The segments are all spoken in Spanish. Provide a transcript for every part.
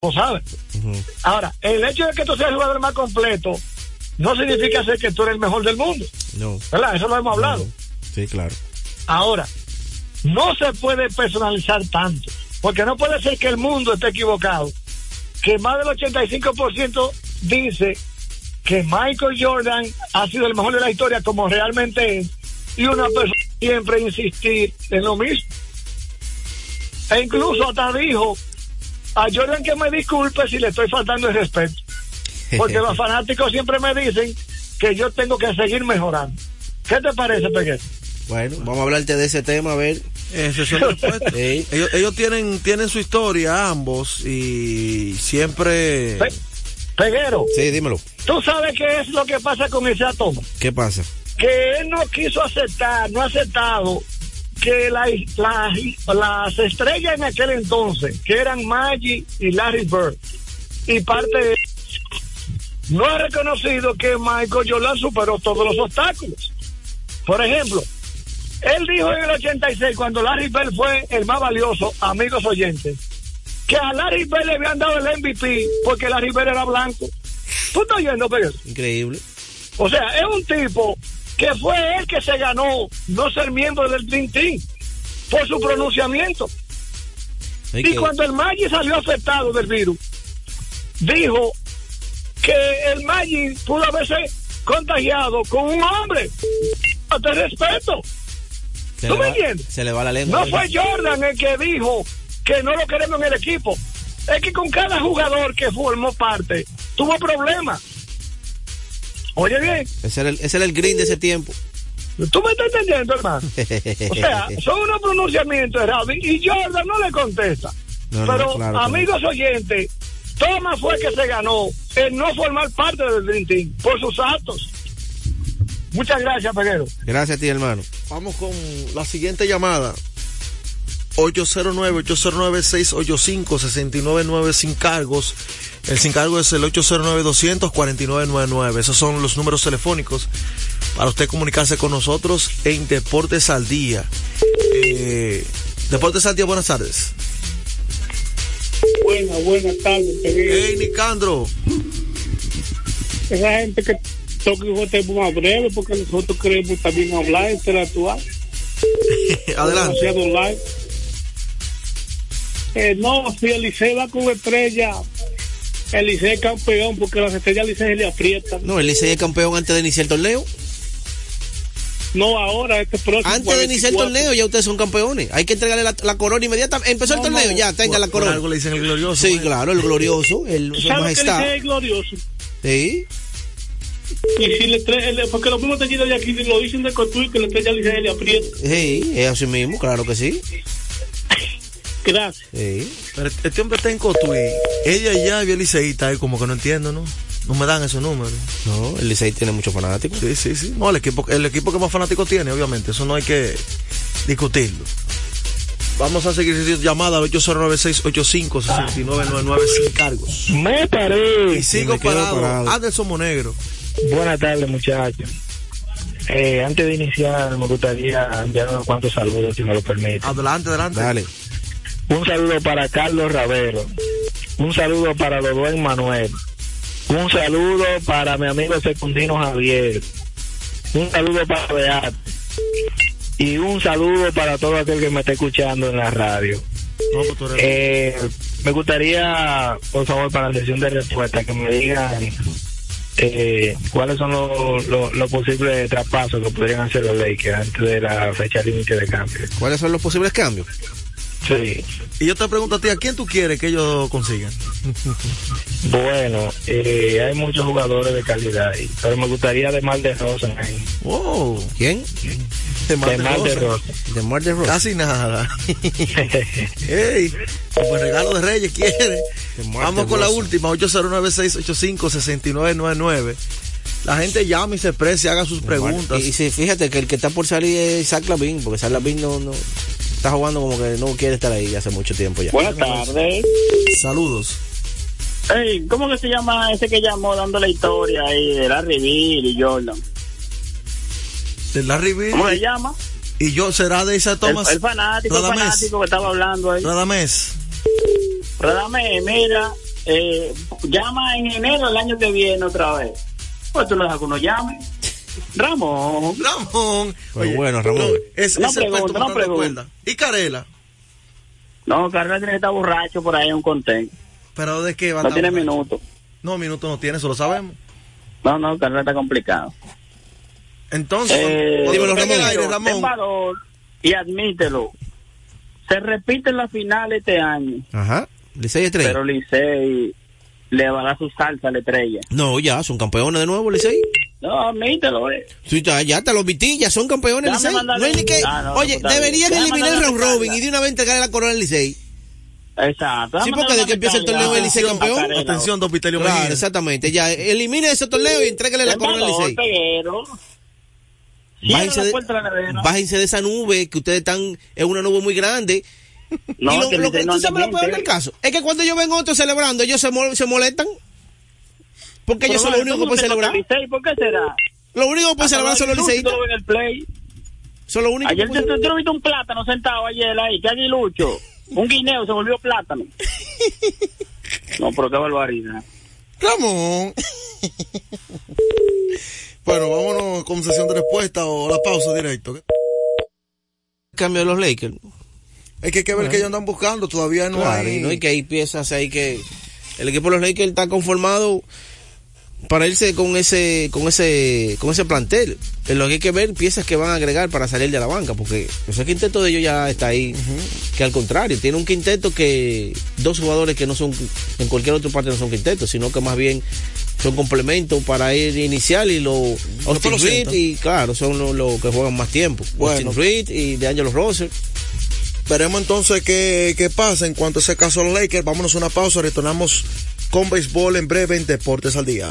lo sabe. Ahora, el hecho de que tú seas el jugador más completo no significa ser que tú eres el mejor del mundo. No. ¿Verdad? Eso lo hemos hablado. Sí, claro. Ahora, no se puede personalizar tanto, porque no puede ser que el mundo esté equivocado, que más del 85% dice que Michael Jordan ha sido el mejor de la historia como realmente es, y una persona siempre insistir en lo mismo. E incluso hasta dijo a Jordan que me disculpe si le estoy faltando el respeto, porque los fanáticos siempre me dicen que yo tengo que seguir mejorando. ¿Qué te parece, Peguero? Bueno, vamos a hablarte de ese tema, a ver. Ese es. Ey. ellos, ellos tienen, tienen su historia, ambos, y siempre... Pe- Peguero, Sí, dímelo. ¿tú sabes qué es lo que pasa con ese toma? ¿Qué pasa? que él no quiso aceptar, no ha aceptado que la- la- las estrellas en aquel entonces, que eran Maggie y Larry Bird, y parte de no ha reconocido que Michael Jordan superó todos los obstáculos. Por ejemplo, él dijo en el 86, cuando Larry Bird fue el más valioso, amigos oyentes, que a Larry Bird le habían dado el MVP porque Larry Bird era blanco. ¿Tú estás oyendo, Pedro? Increíble. O sea, es un tipo que fue él que se ganó no ser miembro del Dream Team por su pronunciamiento. Y cuando el Maggi salió afectado del virus, dijo que el Maggi pudo haberse contagiado con un hombre. Te respeto. se ¿tú me va- entiendes? Se le va la lengua. No fue Jordan el que dijo que no lo queremos en el equipo. Es que con cada jugador que formó parte tuvo problemas. Oye bien, Ese era el, ese era el green de ese tiempo. tú me estás entendiendo, hermano. O sea, son unos pronunciamientos errados y Jordan no le contesta. No, no, Pero, claro amigos oyentes, Thomas fue que se ganó en no formar parte del Dream Team por sus actos. Muchas gracias, Peguero. Gracias a ti, hermano. Vamos con la siguiente llamada. 809-809-685-699 sin cargos. El sin cargo es el 809-249-99. Esos son los números telefónicos para usted comunicarse con nosotros en Deportes al Día. Eh, Deportes al Día, buenas tardes. Buenas, buenas tardes. Hey, Nicandro. Esa gente que toca un tiempo más breve porque nosotros queremos también hablar, interactuar. Adelante. Eh, no, si el Licey va con estrella, el Licey es campeón porque las estrellas al Licey se le aprietan. No, el Licey es campeón antes de iniciar el torneo. No ahora, este próximo. Antes de iniciar el 24. torneo ya ustedes son campeones. Hay que entregarle la, la corona inmediatamente. Empezó el torneo, no. ya, tenga la corona. algo le dicen el glorioso. Sí, ¿eh? claro, el glorioso, el su ¿Sabe que el majestad. Glorioso? Sí. Y si le el- porque los mismos teñidos de aquí lo dicen de Cotuí que la estrella se le aprieta. Sí, es así mismo, claro que sí. Gracias. Sí. Pero este hombre está en Cotuí. Ella ya vio el liceísta, ahí como que no entiendo, ¿no? No me dan esos números. No, el Licey tiene muchos fanáticos. Sí, sí, sí. No, el equipo, el equipo que más fanáticos tiene, obviamente. Eso no hay que discutirlo. Vamos a seguir al 809-685-6999 sin cargos. Me Y paré. sigo me quedo parado. parado. Anderson Monegro. Buenas tardes, muchachos. Eh, antes de iniciar, me gustaría enviar unos cuantos saludos, si me lo permite. Adelante, adelante. Dale. Un saludo para Carlos Ravero. Un saludo para Dodón Manuel. Un saludo para mi amigo secundino Javier. Un saludo para Beat. Y un saludo para todo aquel que me esté escuchando en la radio. No, pues Eh, me gustaría, por favor, para la sesión de respuesta, que me digan eh, cuáles son los, los posibles traspasos que podrían hacer los Lakers antes de la fecha límite de cambio. ¿Cuáles son los posibles cambios? Sí. Y yo te pregunto a ti, ¿a quién tú quieres que ellos consigan? Bueno, eh, hay muchos jugadores de calidad, ahí, pero me gustaría de Mar de Rosa. ahí. Oh, ¿Quién? de Mar De de Mar de Rosa. Rosa. De Mar de Rosa. Casi nada. Ey, pues regalo de Reyes quiere. Mar Vamos de con la Rosa. última, 809-685-6999. La gente llama y se expresa y haga sus preguntas. Y, y sí, fíjate que el que está por salir es Isaac Lavin, porque Isaac Lavin no, no está jugando como que no quiere estar ahí hace mucho tiempo ya. Buenas tardes. Saludos. Hey, ¿Cómo que se llama ese que llamó dando la historia ahí de Larry Bill y Jordan? De Larry Bill ¿Cómo se llama? y yo será de Isa El, Thomas el fanático, el Radamés. fanático que estaba hablando ahí. Radamés. Radame, mira, eh, llama en enero del año que viene otra vez. Pues tú no dejas que uno llame. Ramón. Ramón. Pues bueno, Ramón. no, es, Una es el pregunta, puesto una matando pregunta. cuerda. ¿Y Carela? No, Carlos tiene que estar borracho por ahí en un contén. ¿Pero de qué va No tiene borracho? minutos. No, minuto no tiene, eso lo sabemos. No, no, Carlos está complicado. Entonces, Eh, dímelo, Ramón. aire, Ten Ramón. valor y admítelo. Se repite la final este año, Ajá. Licey estrella. pero Licey le va a dar su salsa a la estrella. No, ya, son campeones de nuevo, Licey. No, admítelo, eh. Sí, ya, ya te los vití, ya son campeones Licey. No hay ni que. Ah, no, Oye, no, deberían eliminar el round robin y de una vez entregarle la corona al Licey. Exacto. Sí, porque de que empieza el torneo el Licey campeón. Atención, don Vitelio Claro, Mejía. exactamente. Ya, elimine ese torneo y entrégale la corona al Licey. Bájense de, bájense de esa nube que ustedes están, es una nube muy grande. No, y lo, que lo que tú sabes lo peor del caso es que cuando yo ven otros celebrando, ellos se, mol- se molestan. Porque ellos son los únicos que ¿cómo pueden celebrar. ¿Por qué será? Los únicos que pueden celebrar son los liceístas. lo. Son los únicos Ayer tú, viste un plátano sentado ayer ahí, que aguilucho. Un guineo se volvió plátano. No, pero qué barbaridad. Ramón. bueno, vámonos con sesión de respuesta o la pausa directo. cambio de los Lakers. Es que hay que ver que ellos andan buscando, todavía no Claro, hay. y no hay que hay piezas ahí que el equipo de los Lakers está conformado para irse con ese con ese con ese plantel. En lo que hay que ver piezas que van a agregar para salir de la banca, porque ese quinteto de ellos ya está ahí, que al contrario, tiene un quinteto que dos jugadores que no son en cualquier otra parte no son quintetos, sino que más bien son complementos para ir inicial y los Austin lo Reed y claro, son los que juegan más tiempo. Bueno. Austin Reed y de Angelo Russell. Veremos entonces qué, pasa en cuanto a ese caso los Lakers. Vámonos a una pausa, retornamos con béisbol en breve en Deportes al Día.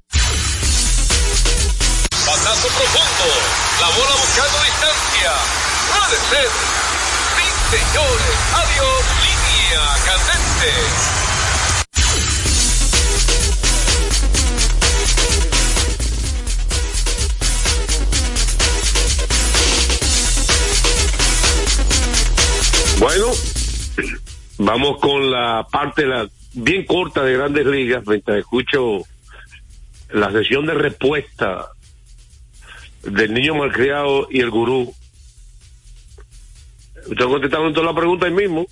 Batazo profundo. La bola buscando distancia. Puede ser. Sí, señores. Adiós. Línea candente. Bueno, vamos con la parte la, bien corta de Grandes Ligas, mientras escucho la sesión de respuesta del niño malcriado y el gurú. Usted contestaron toda la pregunta ahí mismo.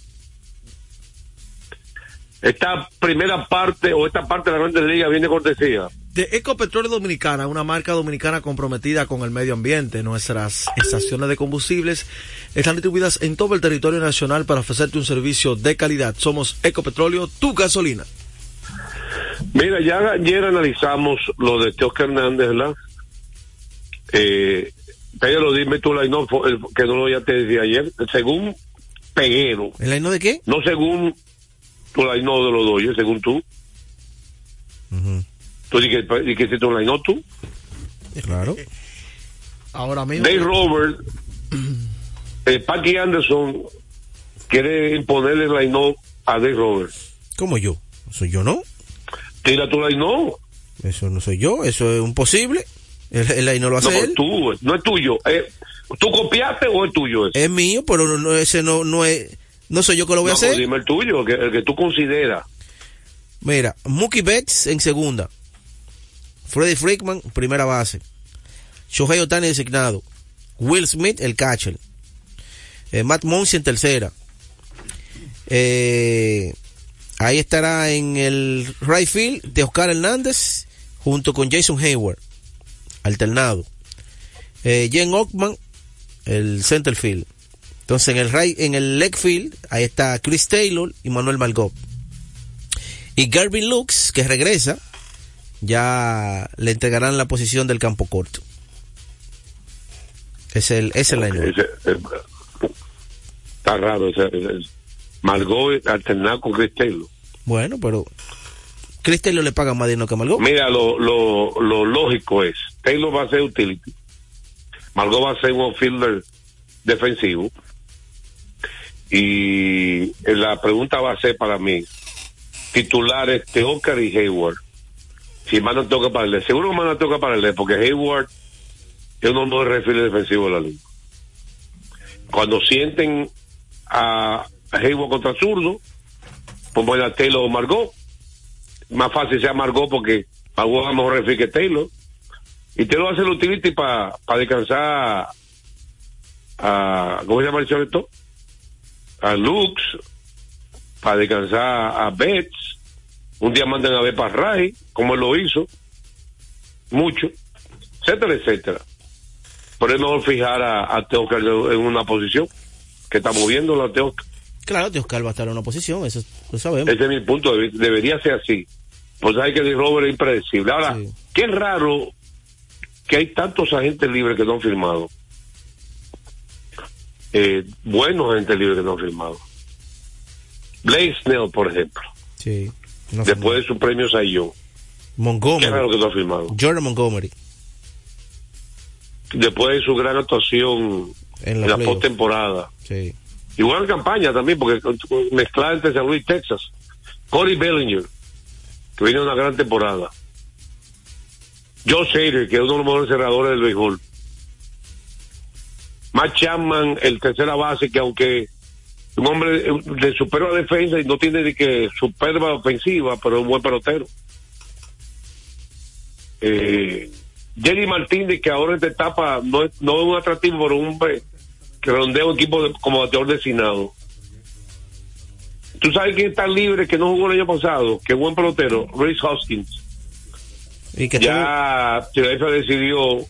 Esta primera parte o esta parte de la Grandes Ligas viene cortesía. De Ecopetróleo Dominicana, una marca dominicana comprometida con el medio ambiente. Nuestras estaciones de combustibles están distribuidas en todo el territorio nacional para ofrecerte un servicio de calidad. Somos Ecopetróleo, tu gasolina. Mira, ya ayer analizamos lo de Teoscar Hernández, ¿verdad? Eh, pero dime tú, la no, que no lo ya te decía ayer, según Peguero, ¿El año de qué? no según tu la no de los doyos, según tú. Tú dices que, di que si tú la no tú. Claro. Ahora mismo. Dave Robert, eh, Paki Anderson quiere imponerle el line a Dave Robert. ¿Cómo yo? ¿Soy yo no? Tira tu line Eso no soy yo, eso es imposible. El, el no lo hace No, él. tú, no es tuyo. Eh, ¿Tú copiaste o es tuyo ese? Es mío, pero no, ese no, no es, no soy yo que lo voy a No, pues hacer. dime el tuyo, que, el que tú consideras. Mira, Mookie Betts en segunda. Freddie Freakman, primera base. Shohei Otani designado. Will Smith, el catcher. Eh, Matt Monsi en tercera. Eh, ahí estará en el right field de Oscar Hernández junto con Jason Hayward, alternado. Eh, Jen Ockman, el center field. Entonces en el right, en el leg field, ahí está Chris Taylor y Manuel Malgop. Y Garvin Lux, que regresa, ya le entregarán la posición del campo corto. Es el, es el. Ese- eh, está raro. Ese, ese- Margot alternado con Chris Taylor. Bueno, pero Chris Taylor le paga más dinero que Malgop. Mira, lo, lo, lo lógico es, Taylor va a ser utility, Margot va a ser un outfielder defensivo, y la pregunta va a ser para mí, titulares Teócar y Hayward, si más no tengo que pararle, seguro que más no tengo que pararle, porque Hayward es uno de los refiles defensivos de la liga. Cuando sienten a Hayward contra zurdo, pongan a Taylor o Margot, más fácil sea Margot porque Margot es mejor refil que Taylor. Y Taylor hace el utility para descansar a, ¿cómo se llama el chavito? A Lux, para descansar a Betts. Un día mandan a ver para Ray, como él lo hizo. Mucho. Etcétera, etcétera. Pero es mejor fijar a, a en una posición que está moviendo la Teócar. Claro, Dios va a estar en una posición, eso lo sabemos. Ese es mi punto. Debería ser así. Pues hay que decir Robert es impredecible. Ahora, qué raro que hay tantos agentes libres que no han firmado. Eh, buenos agentes libres que no han firmado. Blake Snell, por ejemplo. Sí. No después de su premio Sayón. Montgomery. Qué raro que no ha firmado. Jordan Montgomery. Después de su gran actuación En la la, postemporada. Sí. Y buena campaña también, porque mezclada entre San Luis y Texas. Corey Bellinger, que viene una gran temporada. Joe Shader, que es uno de los mejores cerradores del béisbol. Matt Chapman, el tercera base, que aunque un hombre de superba defensa y no tiene ni que superba ofensiva, pero es un buen pelotero. Eh, Jerry Martínez, que ahora en esta etapa no es, no es un atractivo, pero un que rondea un equipo de- como bateador designado. ¿Tú sabes quién está libre que no jugó el año pasado? Que buen pelotero, Reese Hoskins. Y que ya Philadelphia decidió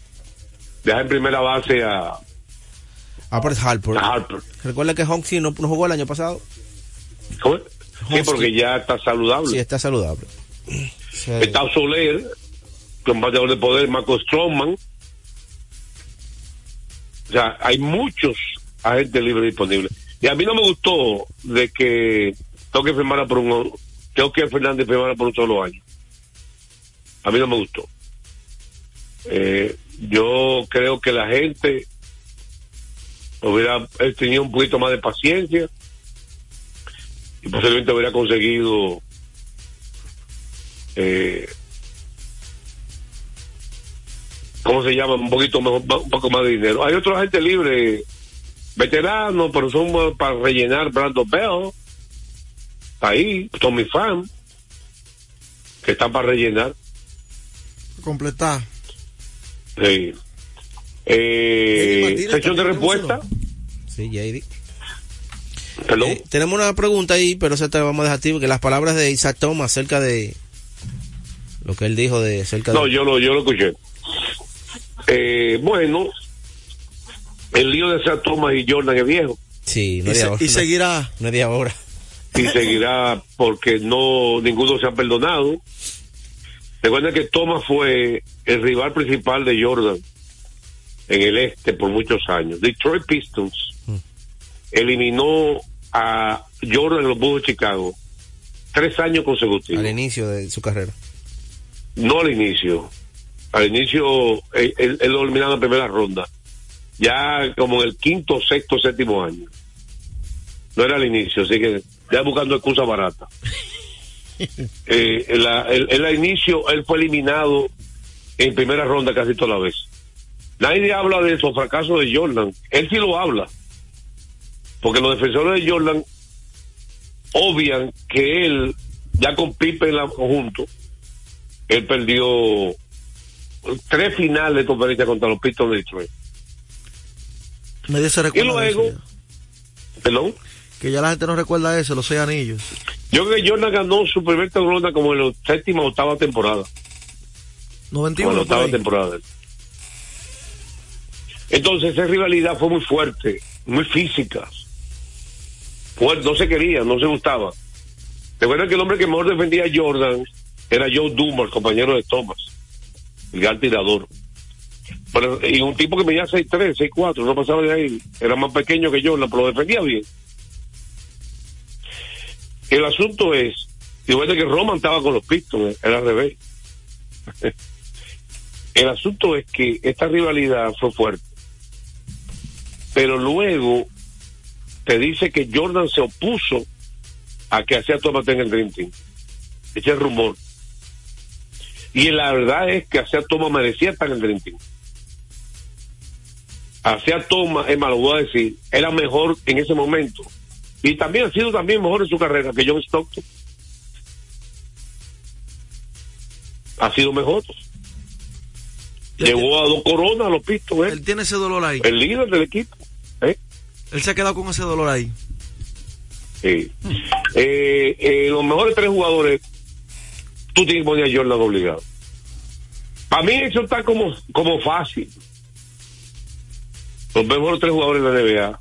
dejar en primera base a, Aparte Harper. a Harper. Recuerda que Honky no, no jugó el año pasado. ¿Cómo? Sí, porque ya está saludable. Sí, está saludable. Sí. Está Soler, que es un bateador de poder, Marco Stroman. O sea, hay muchos agentes libres disponibles. Y a mí no me gustó de que tengo que firmar por un tengo que Fernández firmara por un solo año. A mí no me gustó. Eh, yo creo que la gente hubiera eh, tenido un poquito más de paciencia y posiblemente hubiera conseguido eh, ¿cómo se llama? Un poquito mejor, un poco más de dinero. Hay otros gente libre, veteranos, pero son para rellenar Brandon Bell, ahí, Tommy Pham, que están para rellenar. Completar. Sí. Eh, sección de respuesta. Sí, JD. Perdón. Eh, tenemos una pregunta ahí, pero esa te la vamos a dejar ti, porque las palabras de Isaac Thomas acerca de lo que él dijo de acerca No, de... yo lo, yo lo escuché. Eh, bueno, el lío de Sam Thomas y Jordan es viejo. Sí, no Y se- ahora. y no- seguirá. No es de ahora. y seguirá porque no ninguno se ha perdonado. Recuerden que Thomas fue el rival principal de Jordan en el este por muchos años. Detroit Pistons eliminó a Jordan en los Bulls de Chicago tres años consecutivos. Al inicio de su carrera. No al inicio. Al inicio, él, él- él lo eliminaron en la primera ronda. Ya como en el quinto, sexto, séptimo año. No era al inicio, así que ya buscando excusa barata. Eh, al inicio, él fue eliminado en primera ronda casi toda la vez. Nadie habla de esos fracasos de Jordan. Él sí lo habla. Porque los defensores de Jordan obvian que él, ya con Pippen en la conjunto, él perdió tres finales de conferencia contra los Pistons de Detroit. Nadie se recuerda. Y eso luego, perdón, Que ya la gente no recuerda eso, los seis anillos. Yo creo que Jordan ganó su primer ronda como en la séptima o octava temporada. Como en 91. la octava temporada. Entonces esa rivalidad fue muy fuerte, muy física. No se quería, no se gustaba. Recuerda que el hombre que mejor defendía a Jordan era Joe Dumars, compañero de Thomas, el gran tirador. Pero, y un tipo que medía 6'3, 6'4, no pasaba de ahí. Era más pequeño que Jordan, pero lo defendía bien. El asunto es, recuerda que Roman estaba con los Pistons, era al revés. El asunto es que esta rivalidad fue fuerte. Pero luego te dice que Jordan se opuso a que hacía Thomas tenga el Dream Team. Ese es el rumor. Y la verdad es que hacía Thomas merecía estar en el Dream Team. Hacía Thomas, es más, lo voy a decir, era mejor en ese momento. Y también ha sido también mejor en su carrera que John Stockton. Ha sido mejor. Llegó a dos coronas a los pistos, ¿eh? Él tiene ese dolor ahí. El líder del equipo. ¿eh? Él se ha quedado con ese dolor ahí. Sí. Eh, eh, los mejores tres jugadores, tú tienes que poner a Jordan obligado. Para mí eso está como, como fácil. Los mejores tres jugadores de la NBA.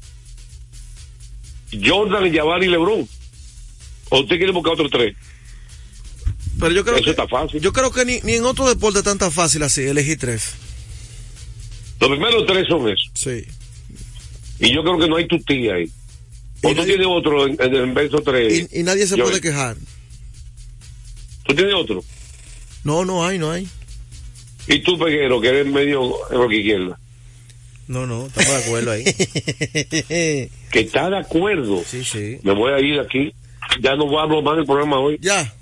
Jordan, Jabari y LeBron. ¿O usted quiere buscar otros tres? Pero yo creo Eso que, está fácil. yo creo que ni, ni en otro deporte es tan tan fácil así, elegir tres. Los primeros tres son esos. Sí. Y yo creo que no hay tu tía ahí. O Y tú nadie- tienes otro en, en verso tres. Y, y nadie se Yo- puede quejar. Tú tienes otro. No, no hay, no hay. Y tú, Peguero, que eres medio rock izquierda. No, no, estamos de acuerdo ahí. Que está de acuerdo. Sí, sí. Me voy a ir aquí. Ya no voy a hablar más del programa hoy. ya.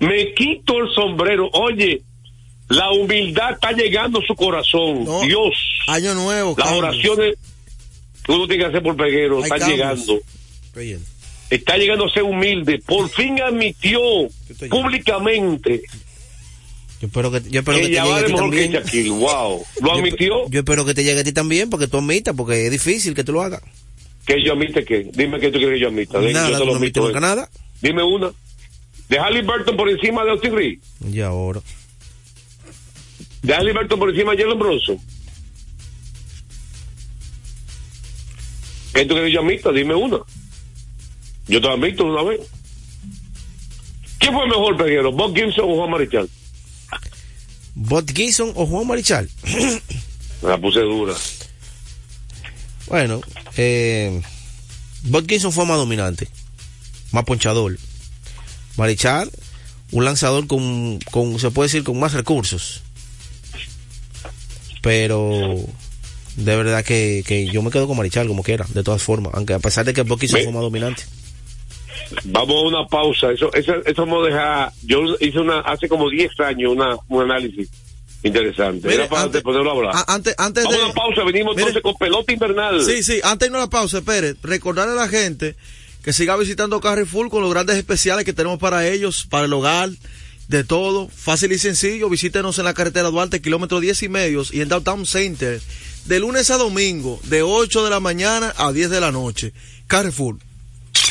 Me quito el sombrero. Oye, la humildad está llegando a su corazón. No. Dios. Año nuevo. Las cambios. oraciones que uno tiene que hacer por Peguero Hay están cambios. llegando. Está llegando a ser humilde. Por fin admitió públicamente Yo espero que, yo espero que te llegue a ti también. Shaquille. Wow. Lo admitió. Yo, espero que te llegue a ti también, porque tú admitas, porque es difícil que tú lo hagas. Que yo admite que. Dime que tú quieres que yo admita. Nada, yo te lo no admito. nunca eh. nada. Dime una. De Halliburton por encima de Austin Reed. Y ahora. De Halliburton por encima de Jalen Bronson. ¿Qué tú quieres que yo admita? Dime una. Yo te admito una vez. ¿Quién fue mejor, Peguero? ¿Bob Gibson o Juan Marichal? Bot Gibson o Juan Marichal. Me la puse dura. Bueno, eh, Bot Gibson fue más dominante, más ponchador. Marichal, un lanzador con, con, se puede decir, con más recursos. Pero de verdad que, que yo me quedo con Marichal como quiera, de todas formas, aunque a pesar de que Bot Gibson Ve- fue más dominante. Vamos a una pausa. Eso, eso, eso vamos a dejar. Yo hice una, hace como 10 años una, un análisis interesante. Mire, Era para antes- poderlo hablar. a- antes, antes Vamos de. a una pausa. Venimos Mire- entonces con pelota invernal. Sí, sí, antes de irnos a la pausa, espere, recordarle a la gente que siga visitando Carrefour con los grandes especiales que tenemos para ellos, para el hogar, de todo, fácil y sencillo, visítenos en la carretera Duarte, kilómetro 10 y medios, y en Downtown Center, de lunes a domingo, de 8 de la mañana a 10 de la noche. Carrefour.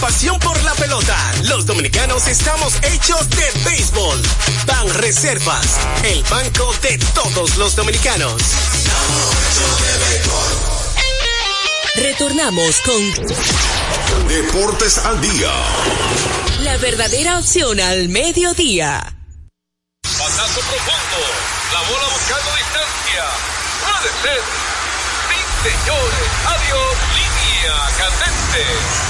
Pasión por la pelota. Los dominicanos estamos hechos de béisbol. Ban Reservas, el banco de todos los dominicanos. Retornamos con Deportes al día. la verdadera opción al mediodía. Pasazo profundo. La bola buscando distancia. Puede ser. Sí, señores. Adiós. Línea candente.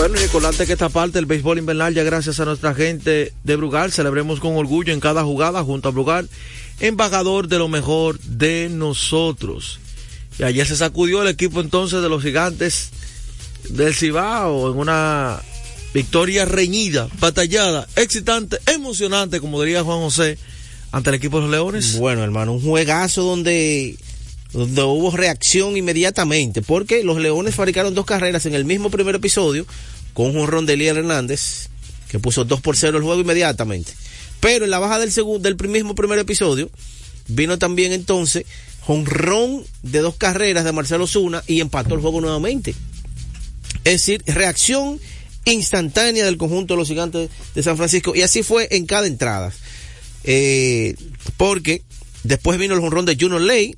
Bueno, recordarte que esta parte del béisbol invernal, ya gracias a nuestra gente de Brugal, celebremos con orgullo en cada jugada junto a Brugal, embajador de lo mejor de nosotros. Y ayer se sacudió el equipo entonces de los gigantes del Cibao en una victoria reñida, batallada, excitante, emocionante, como diría Juan José, ante el equipo de los Leones. Bueno, hermano, un juegazo donde, donde hubo reacción inmediatamente, porque los Leones fabricaron dos carreras en el mismo primer episodio, con un ron de Eliel Hernández, que puso 2 por 0 el juego inmediatamente. Pero en la baja del mismo primer episodio, vino también entonces jonrón de dos carreras de Marcelo Zuna y empató el juego nuevamente. Es decir, reacción instantánea del conjunto de los gigantes de San Francisco. Y así fue en cada entrada. Eh, porque después vino el jonrón de Junior Ley.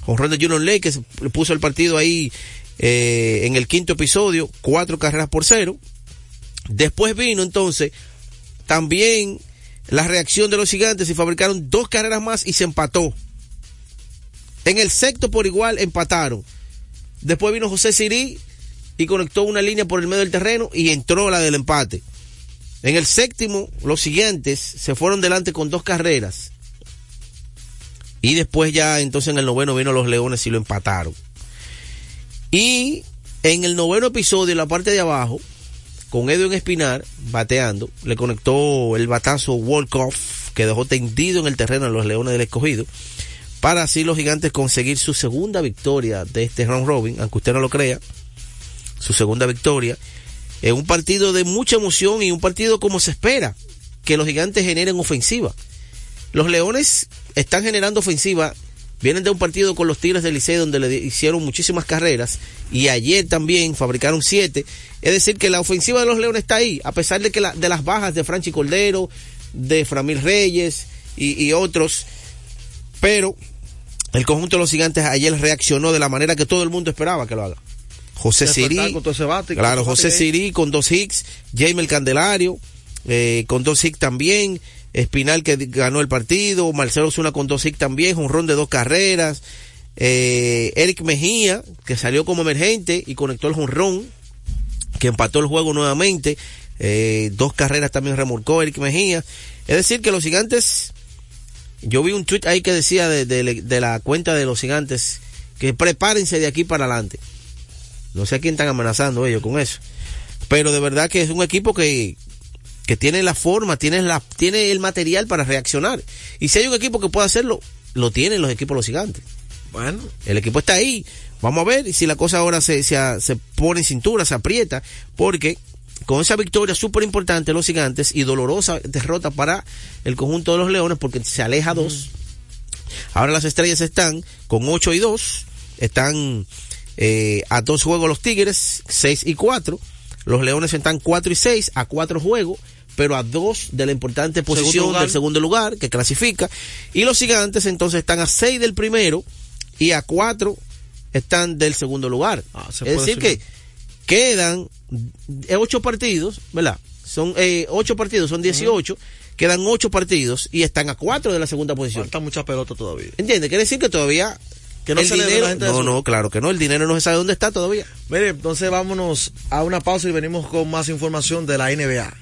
Jonrón de Junior Ley que puso el partido ahí eh, en el quinto episodio. Cuatro carreras por cero. Después vino entonces también la reacción de los gigantes y fabricaron dos carreras más y se empató. En el sexto por igual empataron. Después vino José Sirí y conectó una línea por el medio del terreno y entró la del empate. En el séptimo, los siguientes se fueron delante con dos carreras. Y después ya entonces en el noveno vino los Leones y lo empataron. Y en el noveno episodio, en la parte de abajo, con Edwin Espinar bateando, le conectó el batazo Wolkoff que dejó tendido en el terreno a los Leones del Escogido. Para así los gigantes conseguir su segunda victoria de este round robin, aunque usted no lo crea su segunda victoria, en un partido de mucha emoción y un partido como se espera, que los gigantes generen ofensiva. Los Leones están generando ofensiva, vienen de un partido con los Tigres del Liceo donde le hicieron muchísimas carreras y ayer también fabricaron siete. Es decir, que la ofensiva de los Leones está ahí, a pesar de que la, de las bajas de Franchi Cordero, de Framil Reyes y, y otros, pero el conjunto de los gigantes ayer reaccionó de la manera que todo el mundo esperaba que lo haga. José Siri, claro, José Siri con dos hits, Jaime el Candelario, eh, con dos hits también, Espinal que ganó el partido, Marcelo Zuna con dos hits también, un ron de dos carreras, eh, Eric Mejía, que salió como emergente y conectó el jonrón, que empató el juego nuevamente, eh, dos carreras también remolcó Eric Mejía, es decir que los gigantes, yo vi un tweet ahí que decía de, de, de la cuenta de los gigantes, que prepárense de aquí para adelante. No sé a quién están amenazando ellos con eso. Pero de verdad que es un equipo que, que tiene la forma, tiene, la, tiene el material para reaccionar. Y si hay un equipo que puede hacerlo, lo tienen los equipos los gigantes. Bueno. El equipo está ahí. Vamos a ver si la cosa ahora se, se, se pone en cintura, se aprieta, porque con esa victoria súper importante los gigantes y dolorosa derrota para el conjunto de los leones, porque se aleja dos. Ahora las estrellas están con 8 y 2, están eh, a dos juegos los Tigres, 6 y 4. Los Leones están 4 y 6 a cuatro juegos, pero a dos de la importante posición Segundo del segundo lugar que clasifica. Y los Gigantes entonces están a 6 del primero y a 4 están del segundo lugar. Ah, se es decir, que quedan eh, ocho partidos, ¿verdad? Son eh, ocho partidos, son 18, quedan ocho partidos y están a cuatro de la segunda posición. Falta mucha pelota todavía. ¿Entiendes? Quiere decir que todavía Que no el se le dinero, la gente de no, no, claro que no, el dinero no se sabe dónde está todavía. Mire, entonces vámonos a una pausa y venimos con más información de la NBA.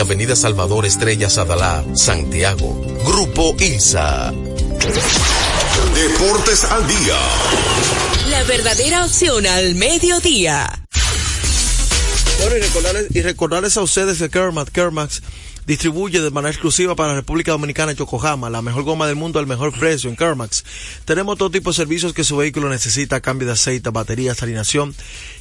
Avenida Salvador Estrella Sadalá, Santiago. Grupo ILSA. Deportes al día. La verdadera opción al mediodía. Bueno, y recordarles, y recordarles a ustedes que Kermax, Kermax distribuye de manera exclusiva para la República Dominicana Yokohama, la mejor goma del mundo al mejor precio en Kermax. Tenemos todo tipo de servicios que su vehículo necesita, cambio de aceite, baterías, alineación,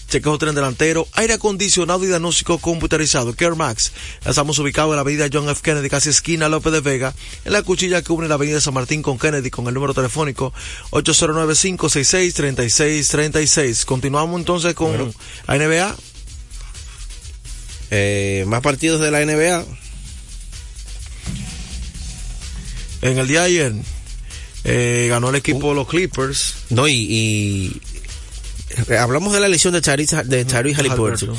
chequeo tren delantero, aire acondicionado y diagnóstico computerizado. Kermax. Estamos ubicados en la avenida John F. Kennedy, casi esquina López de Vega, en la cuchilla que une la avenida San Martín con Kennedy, con el número telefónico 809-566-3636. Continuamos entonces con la NBA. Eh, más partidos de la NBA. En el día de ayer eh, ganó el equipo de los Clippers. No, y, y hablamos de la lesión de Charity, de Charity Halliburton,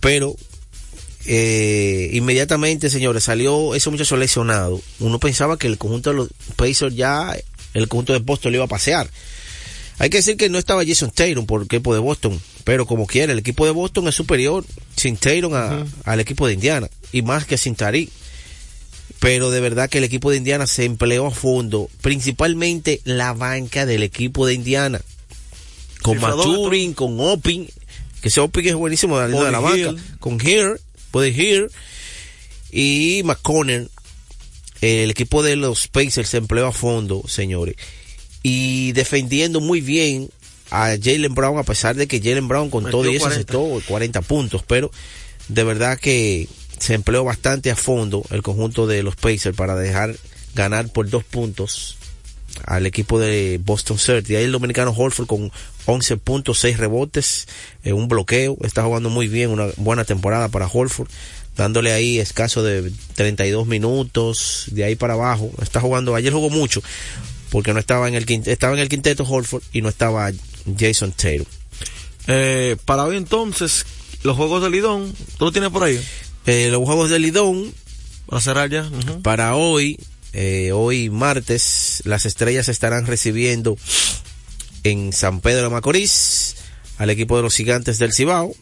pero eh, inmediatamente, señores, salió ese muchacho lesionado. Uno pensaba que el conjunto de los Pacers ya, el conjunto de Boston le iba a pasear. Hay que decir que no estaba Jason Tatum por el equipo de Boston, pero como quiera, el equipo de Boston es superior sin a- Ujú. al equipo de Indiana, y más que sin Tariq. Pero de verdad que el equipo de Indiana se empleó a fondo, principalmente la banca del equipo de Indiana. Con Maturin, con Opin, que ese Opin es buenísimo de la, de la Buddy banca, con Here, Buddy Hield y McConnell. El equipo de los Pacers se empleó a fondo, señores. Y defendiendo muy bien a Jalen Brown, a pesar de que Jalen Brown con Metió todo y eso 40. aceptó 40 puntos, pero de verdad que se empleó bastante a fondo el conjunto de los Pacers para dejar ganar por dos puntos al equipo de Boston Celtics. Ahí el dominicano Horford con 11 puntos, 6 rebotes, eh, un bloqueo. Está jugando muy bien, una buena temporada para Horford. Dándole ahí escaso de 32 minutos, de ahí para abajo. Está jugando, ayer jugó mucho, porque no estaba en el quinteto, estaba en el quinteto Horford y no estaba Jason Taylor. Eh, para hoy entonces, los juegos de Lidón, ¿tú lo tienes por ahí? Eh, los juegos de Lidón. Para cerrar ya. Para hoy, eh, hoy martes, las estrellas estarán recibiendo en San Pedro de Macorís al equipo de los gigantes del Cibao.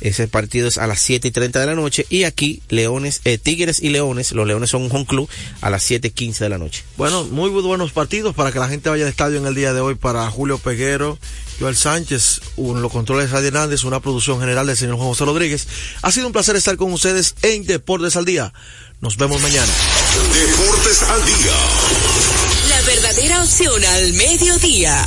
Ese partido es a las 7 y 30 de la noche. Y aquí, Leones, eh, Tigres y Leones, los Leones son un home club a las 7 y 15 de la noche. Bueno, muy buenos partidos para que la gente vaya al estadio en el día de hoy para Julio Peguero, Joel Sánchez, un, los controles de Radio Hernández, una producción general del señor Juan José Rodríguez. Ha sido un placer estar con ustedes en Deportes al Día. Nos vemos mañana. Deportes al día. La verdadera opción al mediodía.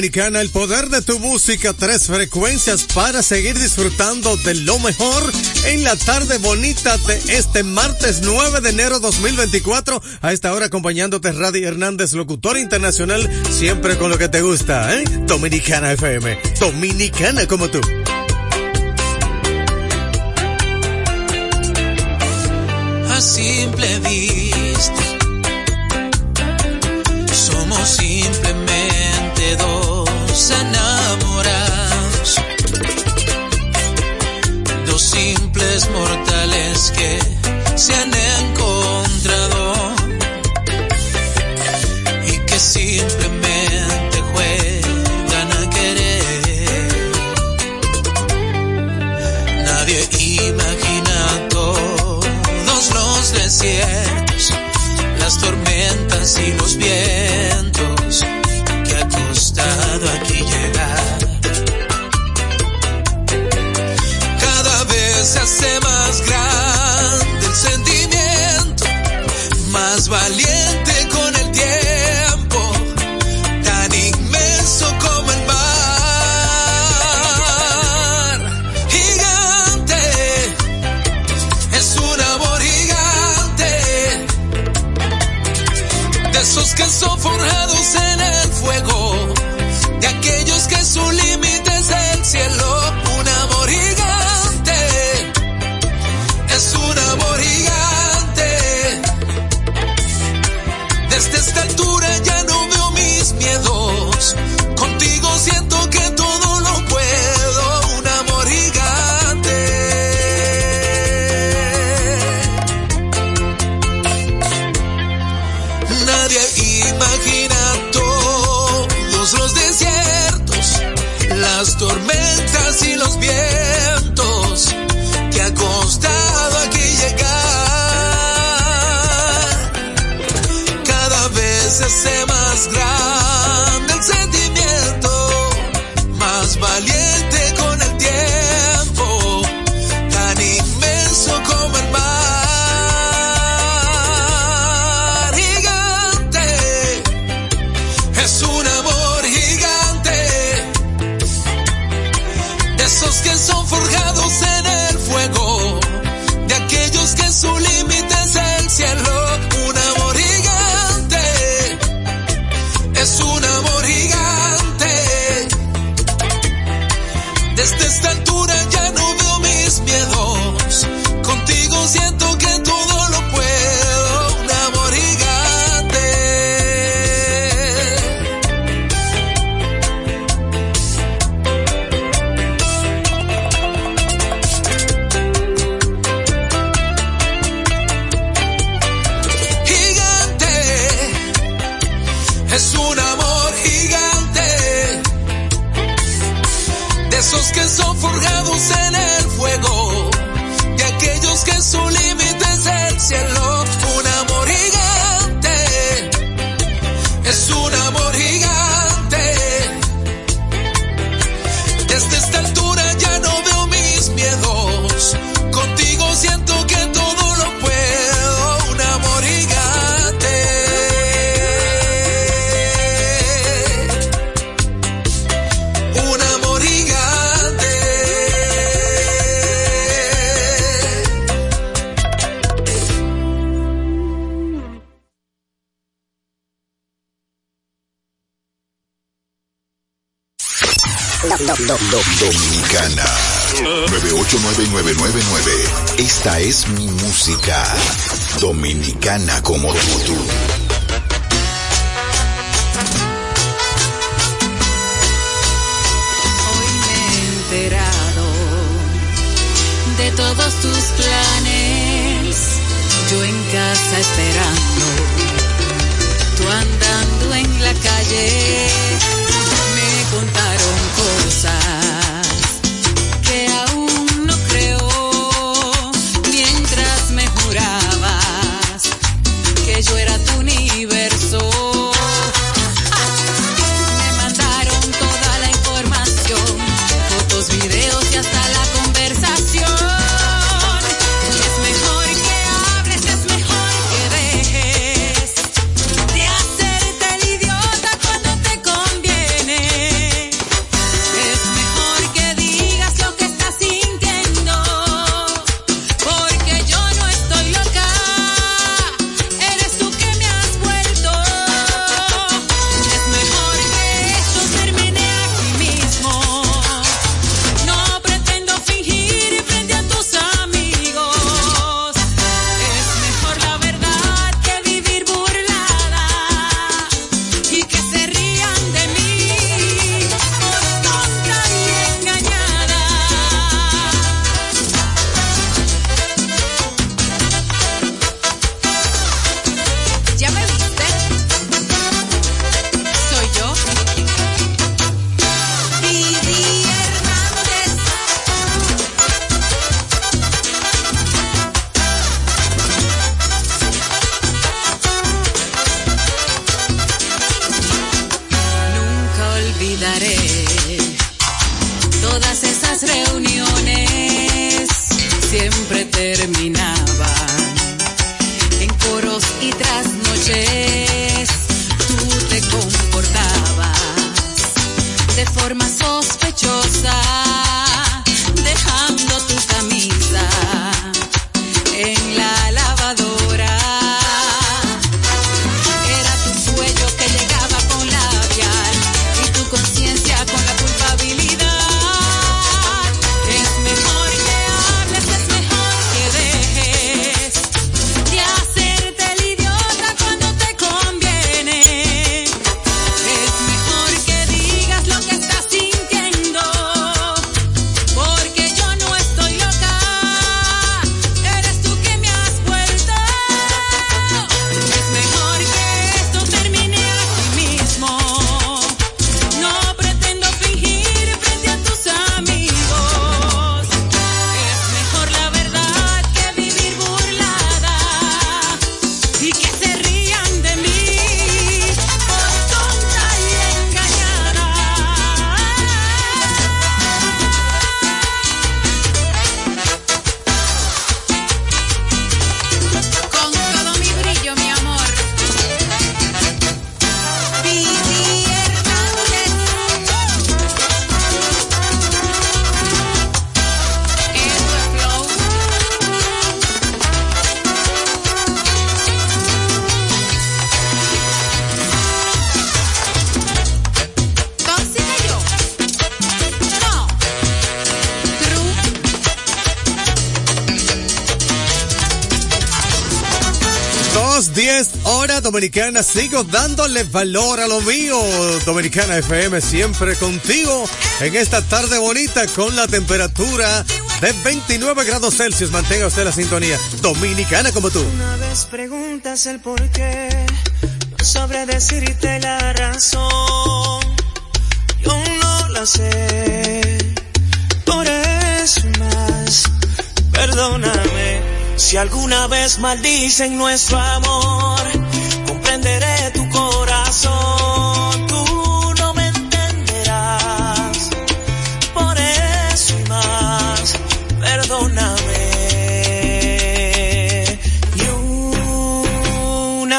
Dominicana, el poder de tu música, tres frecuencias para seguir disfrutando de lo mejor en la tarde bonita de este martes 9 de enero 2024. A esta hora acompañándote Radi Hernández, locutor internacional, siempre con lo que te gusta, ¿eh? Dominicana FM, dominicana como tú. 9999. Esta es mi música. Dominicana como tú. Hoy me he enterado de todos tus planes. Yo en casa esperando. Tú andando en la calle. Me contaron cosas Eso era Sigo dándole valor a lo mío. Dominicana FM siempre contigo en esta tarde bonita con la temperatura de 29 grados Celsius. Mantenga usted la sintonía. Dominicana como tú. Una vez preguntas el por qué, no sabré decirte la razón. Yo no la sé. Por eso más, perdóname. Si alguna vez maldicen nuestro amor,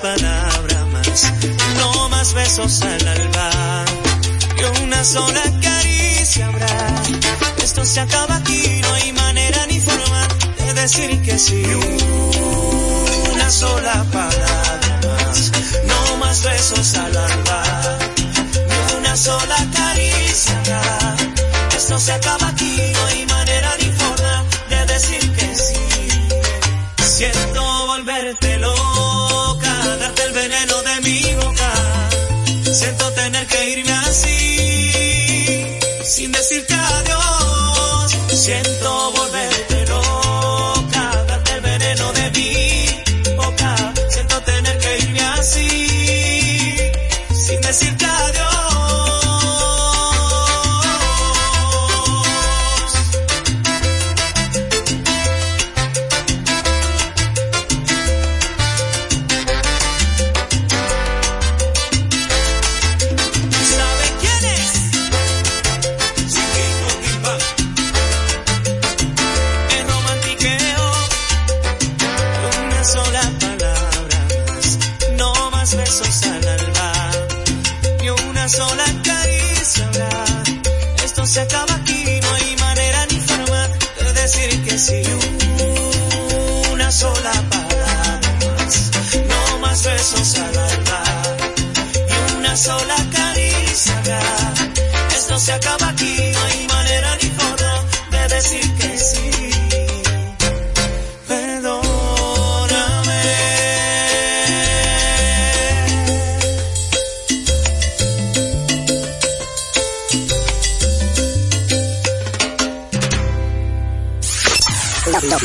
palabra más, no más besos al alba. Y una sola caricia habrá. Esto se acaba aquí, no hay manera ni forma de decir que sí. Una sola palabra más, no más besos al alba. Y una sola caricia habrá. Esto se acaba aquí, Siento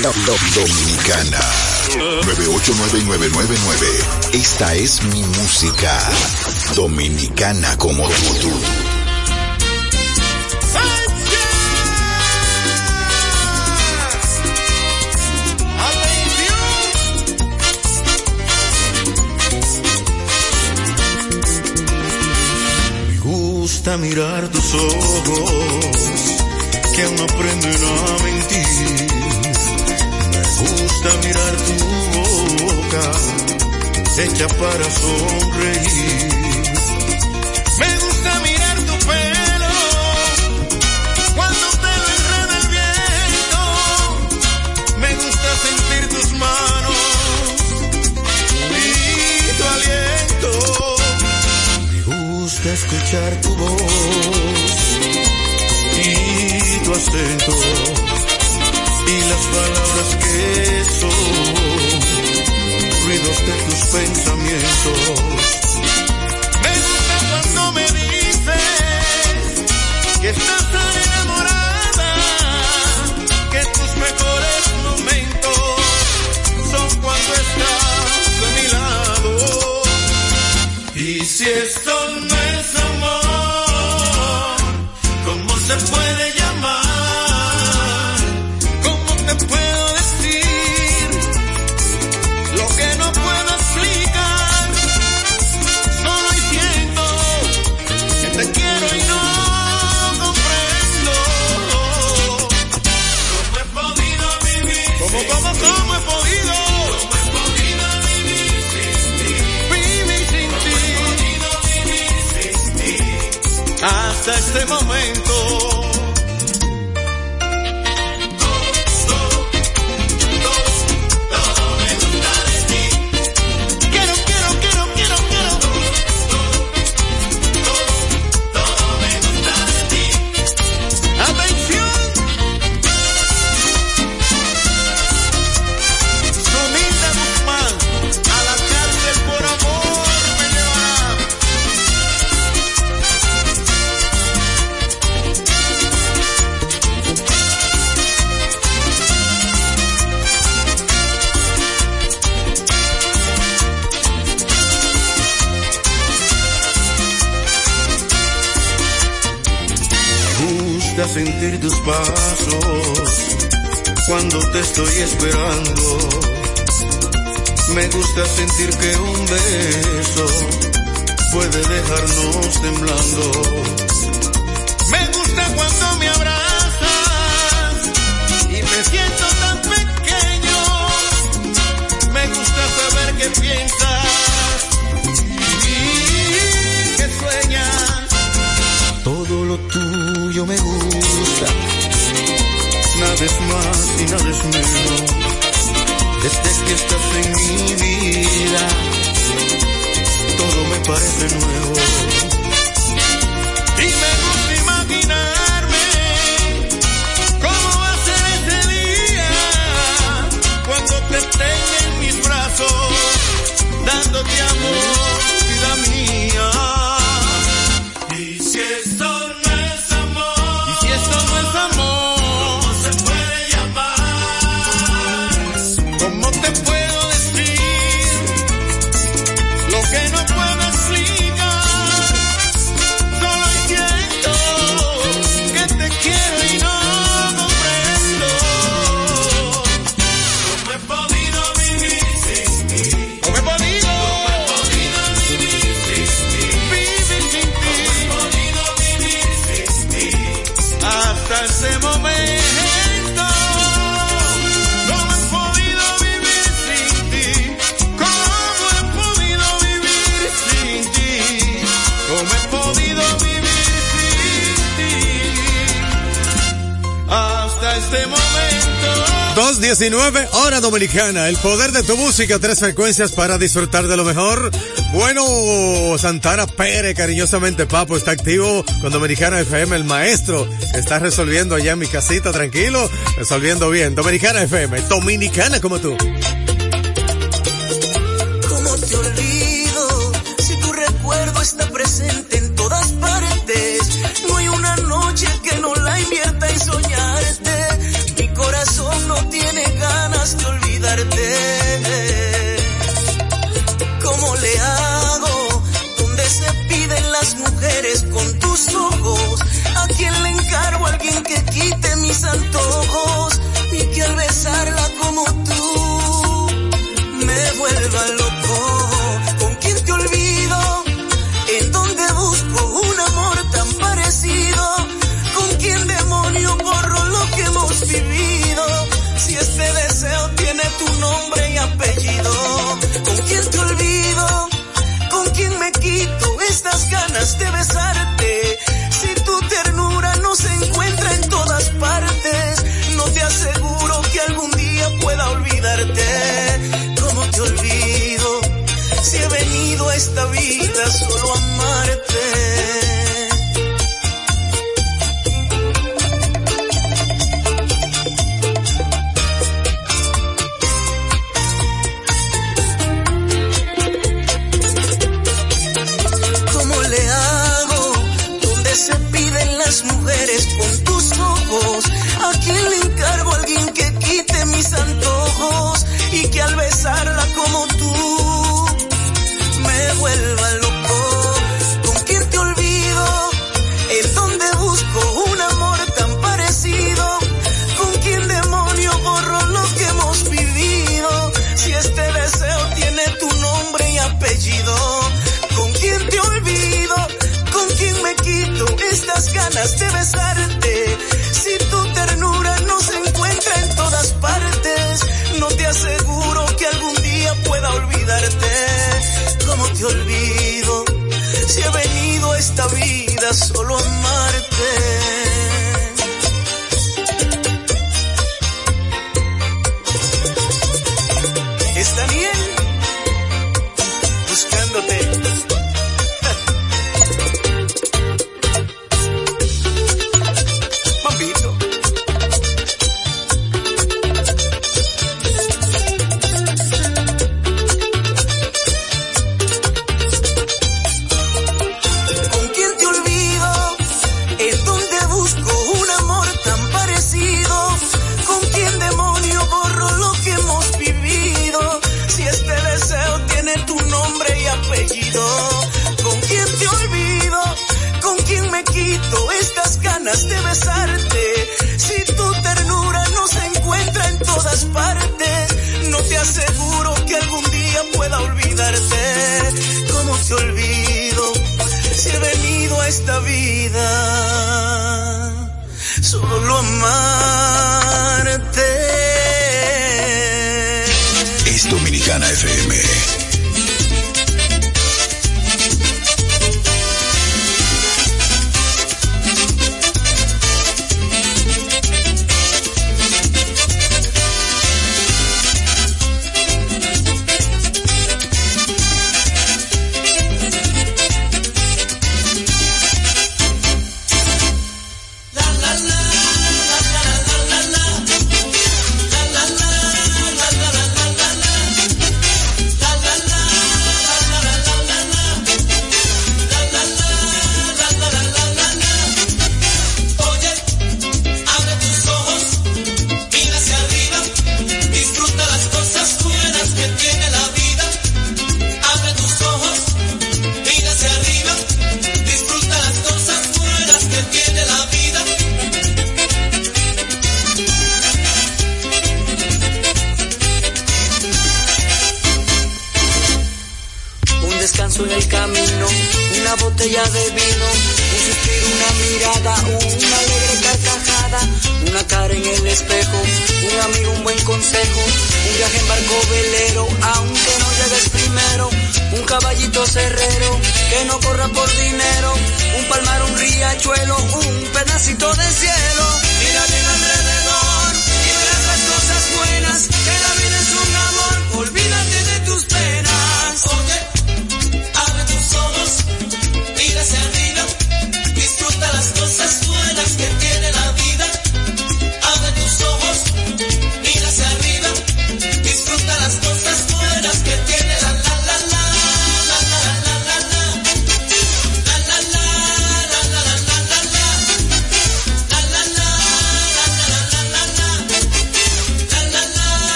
Dominicana 989999. Esta es mi música. Dominicana como tú. Me gusta mirar tus ojos que aún aprenden a mentir. Gusta mirar tu boca hecha para sonreír. Me gusta mirar tu pelo cuando te lo enreda el viento. Me gusta sentir tus manos y tu aliento. Me gusta escuchar tu voz y tu acento y las palabras que son ruidos de tus pensamientos. Me gusta cuando me dices que estás este momento. estoy esperando. Me gusta sentir que un beso puede dejarnos temblando. Me gusta cuando me abrazas y me siento tan pequeño. Me gusta saber qué piensas y que sueñas. Todo lo tuyo me gusta naves más y naves menos. Desde que estás en mi vida, todo me parece nuevo. Y me imaginarme cómo va a ser ese día cuando te tenga en mis brazos, dándote amor, vida mía. 19, hora dominicana. El poder de tu música, tres frecuencias para disfrutar de lo mejor. Bueno, Santana Pérez, cariñosamente Papo, está activo con Dominicana FM, el maestro. Está resolviendo allá en mi casita, tranquilo, resolviendo bien. Dominicana FM, dominicana como tú. esta vida solo amarte. Esta vida solo amarte. Es Dominicana FM.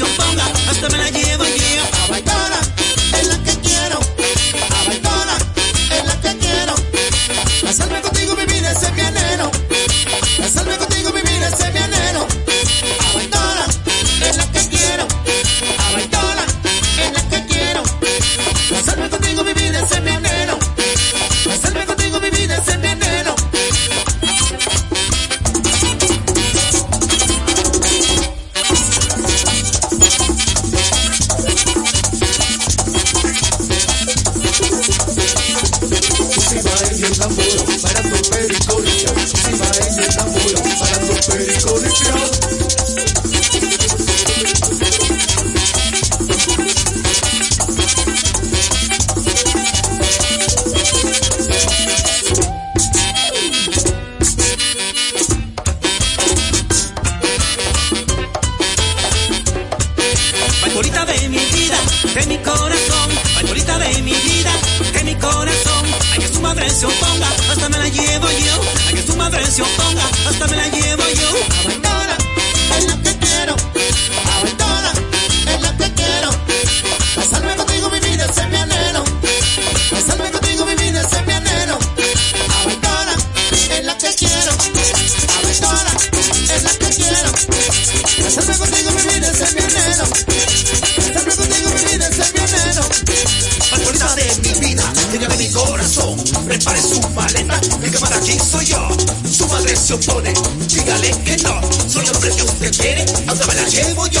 hasta me la para aquí soy yo. Su madre se opone, dígale que no. Soy el precio que quiere, ahora me la llevo yo.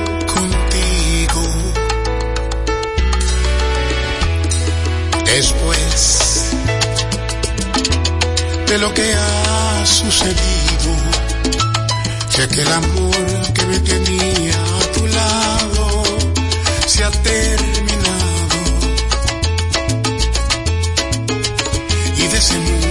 Después de lo que ha sucedido, sé que el amor que me tenía a tu lado se ha terminado. Y de ese mundo